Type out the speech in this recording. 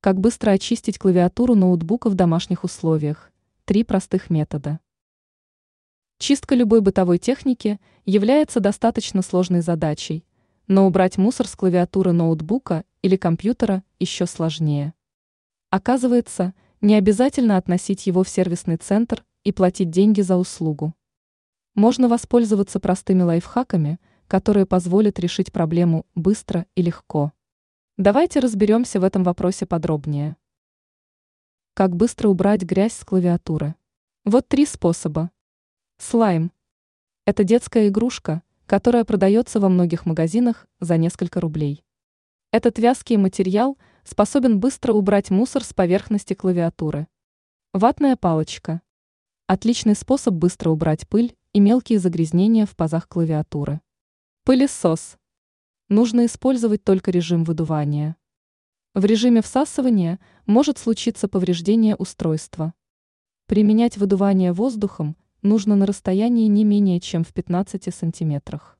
Как быстро очистить клавиатуру ноутбука в домашних условиях? Три простых метода. Чистка любой бытовой техники является достаточно сложной задачей, но убрать мусор с клавиатуры ноутбука или компьютера еще сложнее. Оказывается, не обязательно относить его в сервисный центр и платить деньги за услугу. Можно воспользоваться простыми лайфхаками, которые позволят решить проблему быстро и легко. Давайте разберемся в этом вопросе подробнее. Как быстро убрать грязь с клавиатуры? Вот три способа. Слайм. Это детская игрушка, которая продается во многих магазинах за несколько рублей. Этот вязкий материал способен быстро убрать мусор с поверхности клавиатуры. Ватная палочка. Отличный способ быстро убрать пыль и мелкие загрязнения в пазах клавиатуры. Пылесос. Нужно использовать только режим выдувания. В режиме всасывания может случиться повреждение устройства. Применять выдувание воздухом нужно на расстоянии не менее чем в 15 сантиметрах.